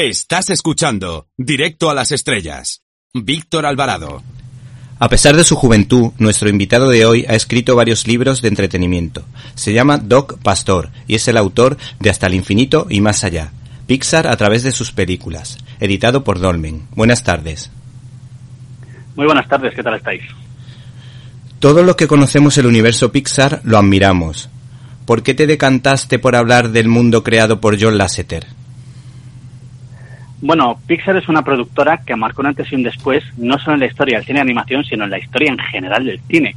Estás escuchando Directo a las Estrellas. Víctor Alvarado. A pesar de su juventud, nuestro invitado de hoy ha escrito varios libros de entretenimiento. Se llama Doc Pastor y es el autor de Hasta el infinito y más allá. Pixar a través de sus películas, editado por Dolmen. Buenas tardes. Muy buenas tardes, ¿qué tal estáis? Todos los que conocemos el universo Pixar lo admiramos. ¿Por qué te decantaste por hablar del mundo creado por John Lasseter? Bueno, Pixar es una productora que marcó un antes y un después, no solo en la historia del cine de animación, sino en la historia en general del cine.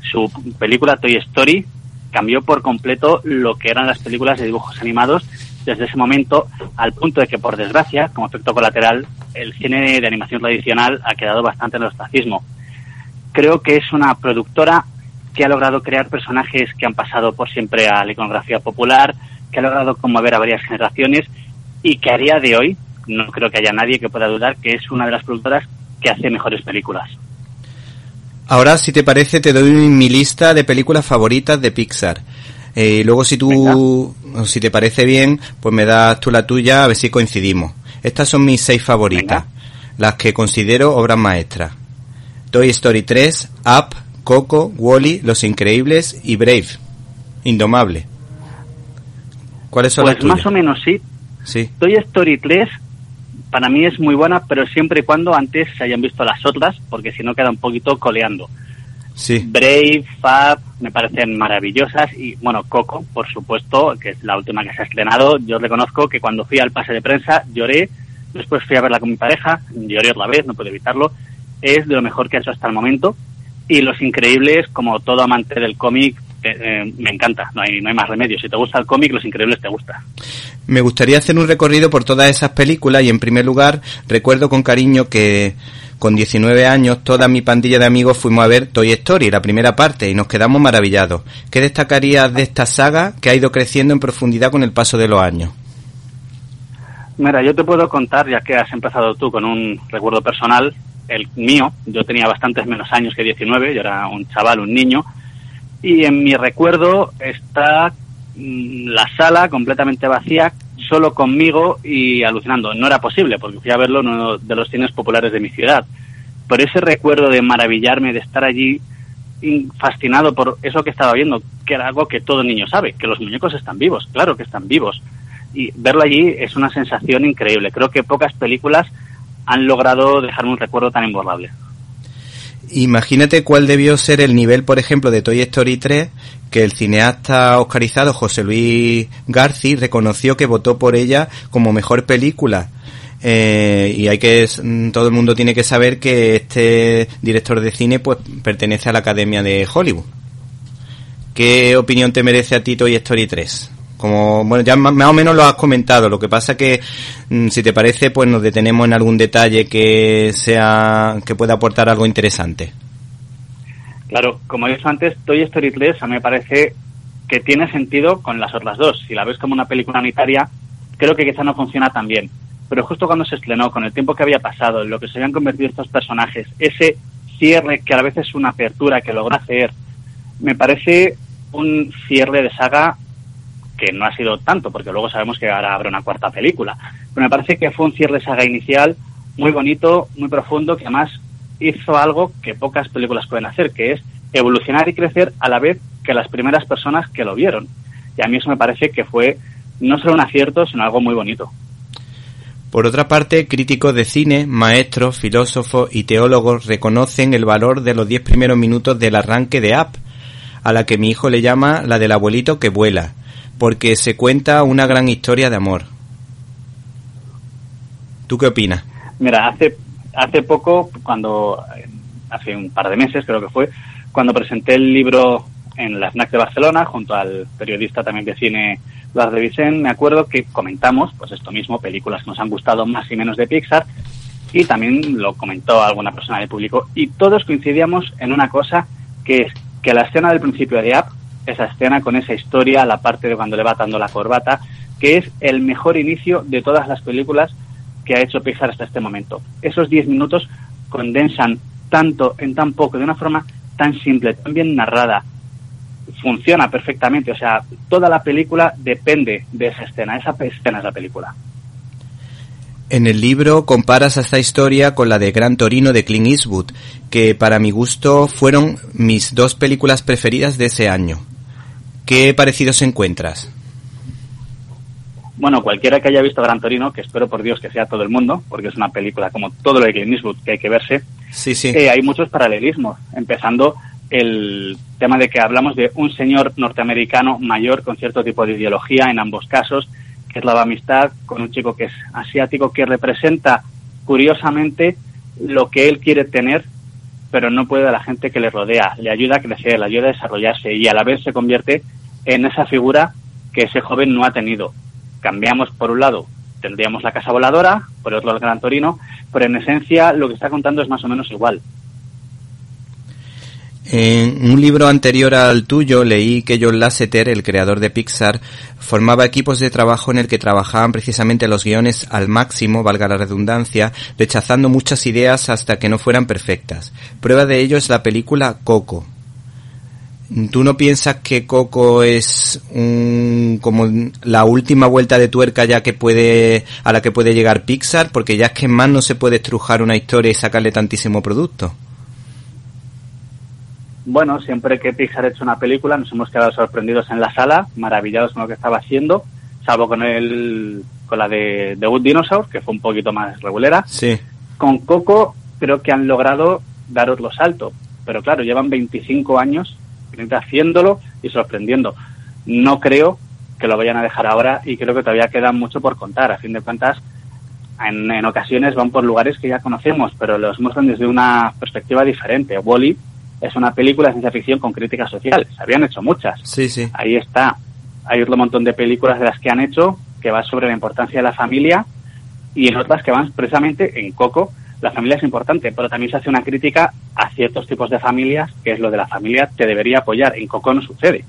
Su película Toy Story cambió por completo lo que eran las películas de dibujos animados desde ese momento, al punto de que, por desgracia, como efecto colateral, el cine de animación tradicional ha quedado bastante en el ostracismo. Creo que es una productora que ha logrado crear personajes que han pasado por siempre a la iconografía popular, que ha logrado conmover a varias generaciones y que a día de hoy no creo que haya nadie que pueda dudar que es una de las productoras que hace mejores películas. Ahora, si te parece, te doy mi lista de películas favoritas de Pixar. Eh, luego, si tú, si te parece bien, pues me das tú la tuya a ver si coincidimos. Estas son mis seis favoritas, las que considero obras maestras. Toy Story 3, Up, Coco, Wally, Los Increíbles y Brave, Indomable. ¿Cuáles son pues las tuyas? más o menos sí. Sí. Toy Story 3 para mí es muy buena, pero siempre y cuando antes se hayan visto las otras, porque si no queda un poquito coleando. Sí. Brave, Fab, me parecen maravillosas y bueno, Coco, por supuesto, que es la última que se ha estrenado. Yo reconozco que cuando fui al pase de prensa lloré, después fui a verla con mi pareja, lloré otra vez, no puedo evitarlo. Es de lo mejor que ha hecho hasta el momento. Y Los Increíbles, como todo amante del cómic, eh, me encanta, no hay, no hay más remedio. Si te gusta el cómic, Los Increíbles te gusta. Me gustaría hacer un recorrido por todas esas películas y en primer lugar recuerdo con cariño que con 19 años toda mi pandilla de amigos fuimos a ver Toy Story, la primera parte, y nos quedamos maravillados. ¿Qué destacarías de esta saga que ha ido creciendo en profundidad con el paso de los años? Mira, yo te puedo contar, ya que has empezado tú con un recuerdo personal, el mío, yo tenía bastantes menos años que 19, yo era un chaval, un niño, y en mi recuerdo está mm, la sala completamente vacía, solo conmigo y alucinando. No era posible, porque fui a verlo en uno de los cines populares de mi ciudad. Pero ese recuerdo de maravillarme, de estar allí in- fascinado por eso que estaba viendo, que era algo que todo niño sabe, que los muñecos están vivos, claro que están vivos. Y verlo allí es una sensación increíble. Creo que pocas películas han logrado dejarme un recuerdo tan imborrable. Imagínate cuál debió ser el nivel, por ejemplo, de Toy Story 3, que el cineasta oscarizado José Luis Garci reconoció que votó por ella como mejor película. Eh, y hay que mm, todo el mundo tiene que saber que este director de cine pues pertenece a la Academia de Hollywood. ¿Qué opinión te merece a ti Toy Story 3? Como, bueno, ya más o menos lo has comentado. Lo que pasa que, mm, si te parece, pues nos detenemos en algún detalle que sea, que pueda aportar algo interesante. Claro, como he dicho antes, Toy Story 3 a mí me parece que tiene sentido con las otras dos. Si la ves como una película unitaria, creo que quizá no funciona tan bien. Pero justo cuando se estrenó, con el tiempo que había pasado, en lo que se habían convertido estos personajes, ese cierre que a la vez es una apertura que logra hacer, me parece un cierre de saga que no ha sido tanto, porque luego sabemos que ahora habrá una cuarta película. Pero me parece que fue un cierre de saga inicial muy bonito, muy profundo, que además hizo algo que pocas películas pueden hacer, que es evolucionar y crecer a la vez que las primeras personas que lo vieron. Y a mí eso me parece que fue no solo un acierto, sino algo muy bonito. Por otra parte, críticos de cine, maestros, filósofos y teólogos reconocen el valor de los diez primeros minutos del arranque de Up, a la que mi hijo le llama la del abuelito que vuela, porque se cuenta una gran historia de amor. ¿Tú qué opinas? Mira, hace, hace poco, cuando, hace un par de meses creo que fue, cuando presenté el libro en la FNAC de Barcelona, junto al periodista también de cine Lars de me acuerdo que comentamos, pues esto mismo, películas que nos han gustado más y menos de Pixar, y también lo comentó alguna persona del público, y todos coincidíamos en una cosa, que es que la escena del principio de Up, esa escena con esa historia, la parte de cuando le va atando la corbata, que es el mejor inicio de todas las películas que ha hecho Pixar hasta este momento. Esos 10 minutos condensan tanto en tan poco, de una forma tan simple, tan bien narrada, funciona perfectamente. O sea, toda la película depende de esa escena. Esa escena es la película. En el libro comparas esta historia con la de Gran Torino de Clint Eastwood, que para mi gusto fueron mis dos películas preferidas de ese año. ¿Qué parecidos encuentras? Bueno, cualquiera que haya visto Gran Torino, que espero por Dios que sea todo el mundo, porque es una película como todo lo de Clint Eastwood que hay que verse, sí, sí. Eh, hay muchos paralelismos, empezando el tema de que hablamos de un señor norteamericano mayor con cierto tipo de ideología en ambos casos, que es la amistad con un chico que es asiático, que representa curiosamente lo que él quiere tener, pero no puede a la gente que le rodea. Le ayuda a crecer, le ayuda a desarrollarse y a la vez se convierte en esa figura que ese joven no ha tenido. Cambiamos por un lado, tendríamos la casa voladora, por otro el Gran Torino, pero en esencia lo que está contando es más o menos igual. En un libro anterior al tuyo leí que John Lasseter, el creador de Pixar, formaba equipos de trabajo en el que trabajaban precisamente los guiones al máximo, valga la redundancia, rechazando muchas ideas hasta que no fueran perfectas. Prueba de ello es la película Coco. ¿Tú no piensas que Coco es un, como la última vuelta de tuerca ya que puede, a la que puede llegar Pixar? Porque ya es que más no se puede estrujar una historia y sacarle tantísimo producto bueno, siempre que Pixar ha hecho una película nos hemos quedado sorprendidos en la sala, maravillados con lo que estaba haciendo, salvo con el con la de, de Wood Dinosaur, que fue un poquito más regulera. Sí. Con Coco creo que han logrado daros los saltos, pero claro, llevan 25 años haciéndolo y sorprendiendo. No creo que lo vayan a dejar ahora y creo que todavía queda mucho por contar. A fin de cuentas, en, en ocasiones van por lugares que ya conocemos, pero los muestran desde una perspectiva diferente. Wally es una película de ciencia ficción con crítica social. Se habían hecho muchas. Sí, sí. Ahí está. Hay otro montón de películas de las que han hecho que va sobre la importancia de la familia y en otras que van precisamente en Coco. La familia es importante, pero también se hace una crítica a ciertos tipos de familias, que es lo de la familia te debería apoyar. En Coco no sucede.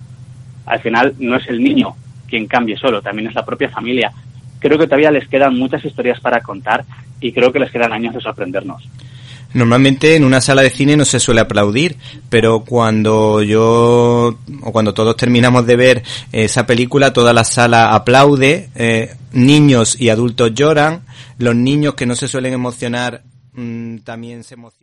Al final no es el niño quien cambie solo, también es la propia familia. Creo que todavía les quedan muchas historias para contar y creo que les quedan años de sorprendernos. Normalmente en una sala de cine no se suele aplaudir, pero cuando yo o cuando todos terminamos de ver esa película, toda la sala aplaude, eh, niños y adultos lloran, los niños que no se suelen emocionar mmm, también se emocionan.